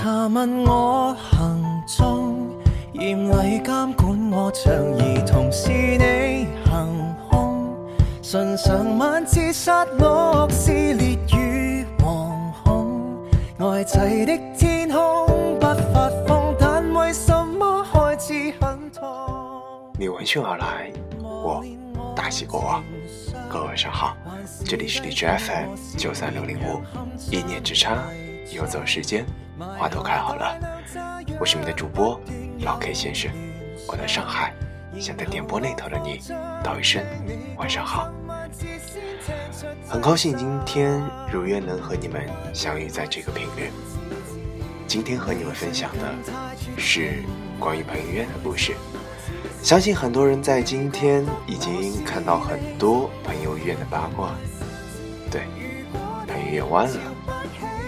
查问我行踪，严厉监管我像儿童，是你行凶，唇上晚刺杀戮，撕裂与惶恐，呆滞的天空不发疯，但为什么开始很痛？你闻讯而来，我大喜过望。各位晚上好，这里是荔枝 FM 九三六零五，一念之差，游走时间，花都开好了。我是你的主播老 K 先生，我在上海，想在电波那头的你道一声晚上好。很高兴今天如约能和你们相遇在这个频率。今天和你们分享的是关于彭于晏的故事。相信很多人在今天已经看到很多彭于晏的八卦。对，彭于晏弯了，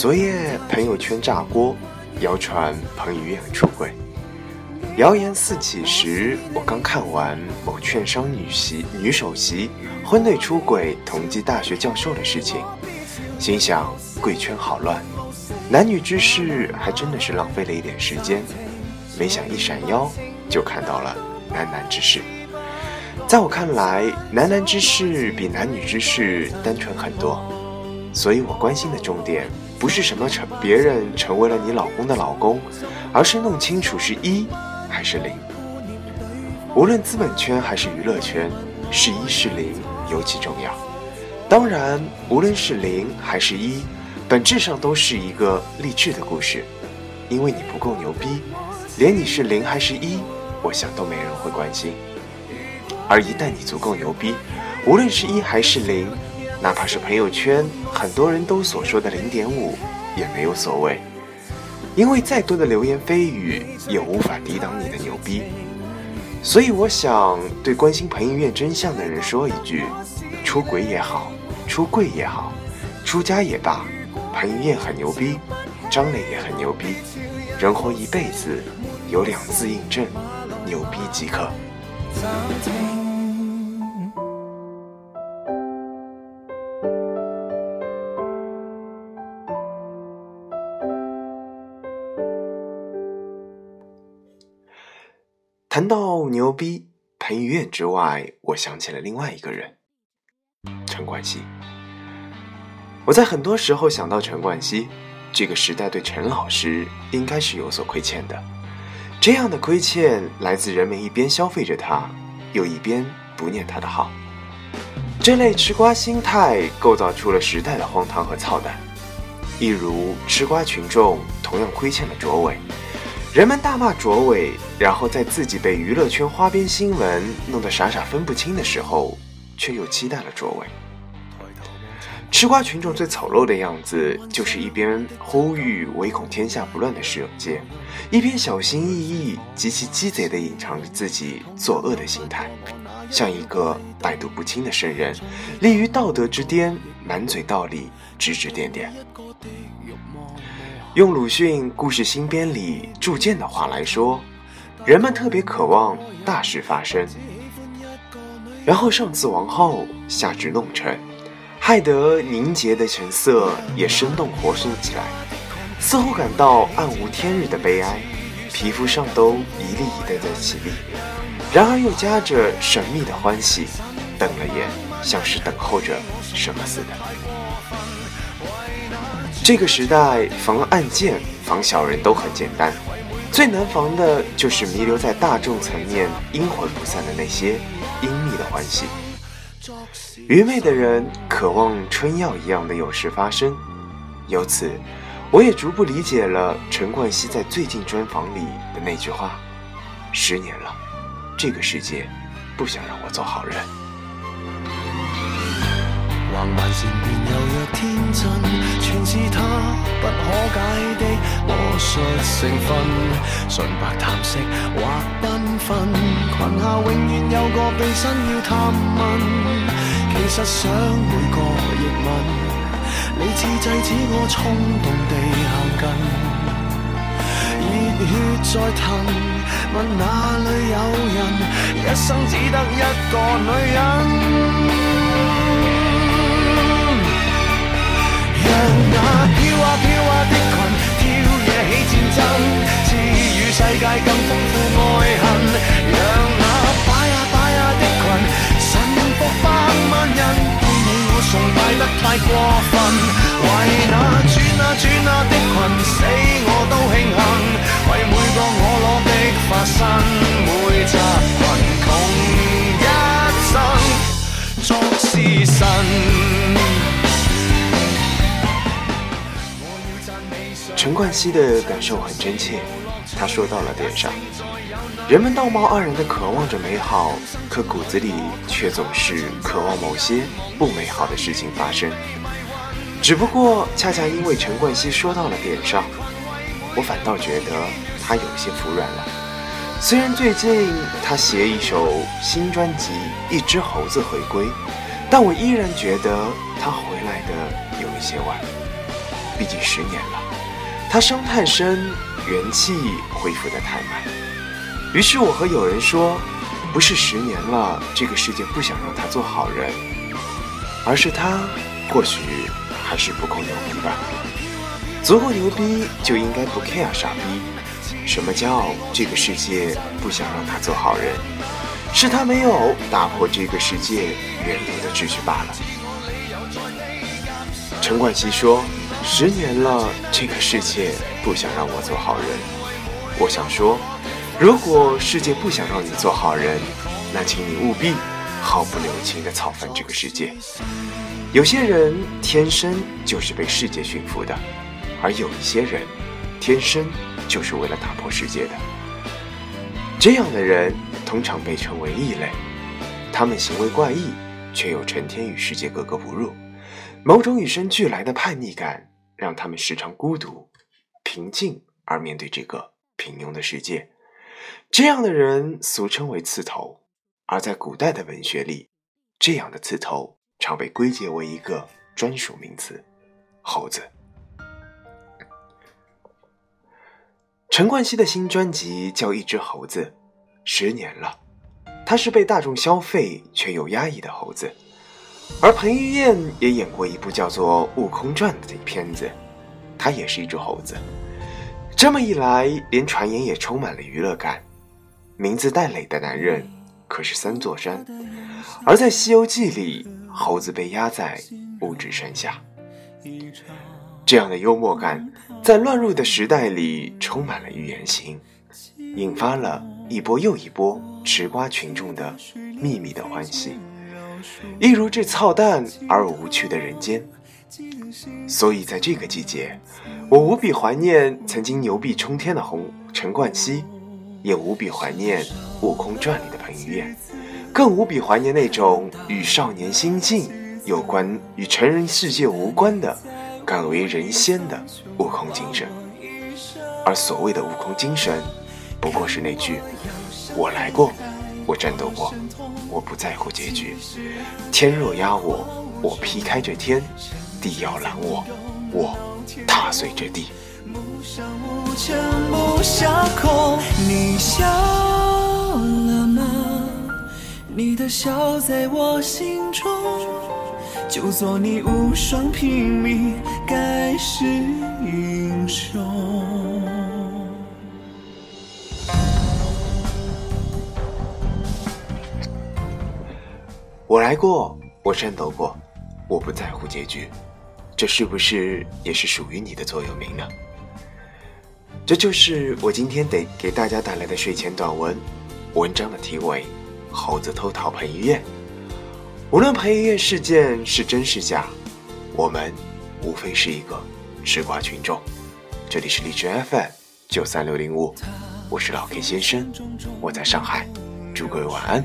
昨夜朋友圈炸锅，谣传彭于晏出轨。谣言四起时，我刚看完某券商女席女首席婚内出轨同济大学教授的事情，心想贵圈好乱，男女之事还真的是浪费了一点时间。没想一闪腰就看到了男男之事。在我看来，男男之事比男女之事单纯很多，所以我关心的重点不是什么成别人成为了你老公的老公，而是弄清楚是一。还是零，无论资本圈还是娱乐圈，是一是零尤其重要。当然，无论是零还是一，本质上都是一个励志的故事。因为你不够牛逼，连你是零还是一，我想都没人会关心。而一旦你足够牛逼，无论是一还是零，哪怕是朋友圈很多人都所说的零点五，也没有所谓。因为再多的流言蜚语也无法抵挡你的牛逼，所以我想对关心彭于晏真相的人说一句：出轨也好，出柜也好，出家也罢，彭于晏很牛逼，张磊也很牛逼，人活一辈子，有两字印证，牛逼即可。谈到牛逼，彭于晏之外，我想起了另外一个人，陈冠希。我在很多时候想到陈冠希，这个时代对陈老师应该是有所亏欠的。这样的亏欠来自人们一边消费着他，又一边不念他的好。这类吃瓜心态构造出了时代的荒唐和操蛋。一如吃瓜群众同样亏欠了卓伟。人们大骂卓伟，然后在自己被娱乐圈花边新闻弄得傻傻分不清的时候，却又期待了卓伟。吃瓜群众最丑陋的样子，就是一边呼吁唯恐天下不乱的世界，一边小心翼翼、极其鸡贼地隐藏着自己作恶的心态，像一个百毒不侵的圣人，立于道德之巅，满嘴道理，指指点点。用鲁迅《故事新编》里铸剑的话来说，人们特别渴望大事发生，然后上至王后，下至弄臣，害得凝结的神色也生动活松起来，似乎感到暗无天日的悲哀，皮肤上都一粒一粒的起立，然而又夹着神秘的欢喜，瞪了眼，像是等候着什么似的。这个时代防暗箭、防小人都很简单，最难防的就是弥留在大众层面、阴魂不散的那些阴密的欢喜。愚昧的人渴望春药一样的有事发生，由此，我也逐步理解了陈冠希在最近专访里的那句话：“十年了，这个世界不想让我做好人。”橫蠻善變又若天真，全是他不可解的魔术成分。純白淡色或缤纷，裙下永遠有個秘辛要探問。其實想每個亦吻。你似制止我衝動地靠近，熱血在騰，問哪裏有人，一生只得一個女人。让那飘啊飘啊的裙，挑惹起战争，赐予世界更丰富爱恨。让那摆啊摆啊的裙，臣服百万人，你我崇拜得太过分。为那转啊转啊。陈冠希的感受很真切，他说到了点上。人们道貌岸然的渴望着美好，可骨子里却总是渴望某些不美好的事情发生。只不过恰恰因为陈冠希说到了点上，我反倒觉得他有些服软了。虽然最近他携一首新专辑《一只猴子》回归，但我依然觉得他回来的有一些晚。毕竟十年了，他伤太深，元气恢复得太慢。于是我和友人说，不是十年了，这个世界不想让他做好人，而是他或许还是不够牛逼吧。足够牛逼就应该不 care 傻逼。什么叫这个世界不想让他做好人？是他没有打破这个世界原有的秩序罢了。陈冠希说，十年了，这个世界不想让我做好人。我想说。如果世界不想让你做好人，那请你务必毫不留情地草翻这个世界。有些人天生就是被世界驯服的，而有一些人天生就是为了打破世界的。这样的人通常被称为异类，他们行为怪异，却又成天与世界格格不入。某种与生俱来的叛逆感，让他们时常孤独、平静而面对这个平庸的世界。这样的人俗称为刺头，而在古代的文学里，这样的刺头常被归结为一个专属名词——猴子。陈冠希的新专辑叫《一只猴子》，十年了，他是被大众消费却又压抑的猴子。而彭于晏也演过一部叫做《悟空传》的片子，他也是一只猴子。这么一来，连传言也充满了娱乐感。名字带磊的男人可是三座山，而在《西游记》里，猴子被压在五指山下。这样的幽默感，在乱入的时代里充满了预言性，引发了一波又一波吃瓜群众的秘密的欢喜，一如这操蛋而无趣的人间。所以在这个季节，我无比怀念曾经牛逼冲天的红陈冠希，也无比怀念《悟空传》里的彭于晏，更无比怀念那种与少年心境有关、与成人世界无关的敢为人先的悟空精神。而所谓的悟空精神，不过是那句：“我来过，我战斗过，我不在乎结局。天若压我，我劈开这天；地要攔我，我。”踏碎这地。你笑了吗？你的笑在我心中，就做你无双拼命，盖世英雄。我来过，我战斗过，我不在乎结局。这是不是也是属于你的座右铭呢？这就是我今天得给大家带来的睡前短文，文章的题为《猴子偷桃彭于晏》。无论彭于晏事件是真是假，我们无非是一个吃瓜群众。这里是荔枝 FM 九三六零五，我是老 K 先生，我在上海，祝各位晚安，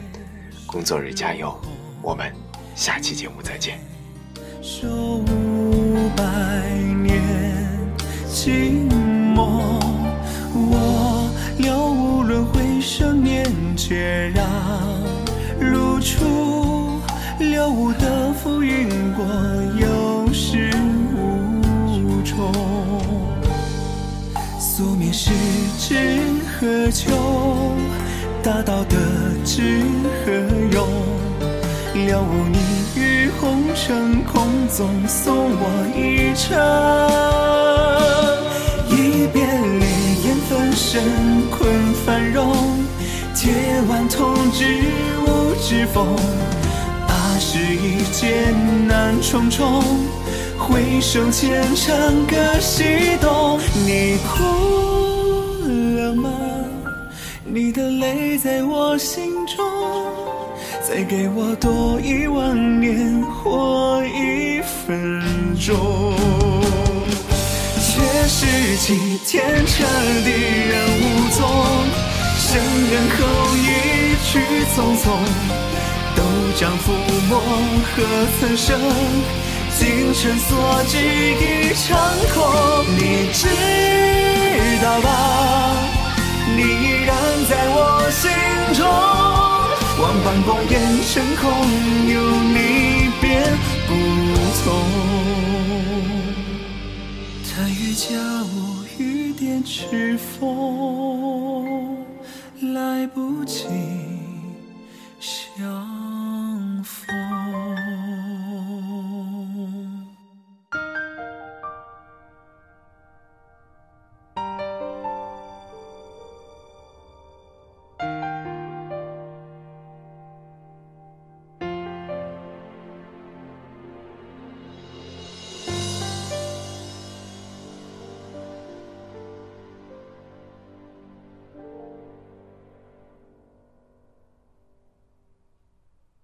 工作日加油，我们下期节目再見。数百年寂寞，我了无轮回生念却让如初了无的浮云过，有始无终。宿命是知何求？大道的知何用？了无你于红尘空中送我一程，一别离，烟分身，困繁荣，铁腕痛之无之风，八十一艰难重重，回首前长歌西东，你哭了吗？你的泪在我心中。再给我多一万年或一分钟。却是几天彻地人无踪，生人后一去匆匆。都将覆没，何曾生？今生所寄一场空，你知道吧？你依然在我心中。万般过眼神，空有你便不同。太瑜伽我雨点，是否来不及想？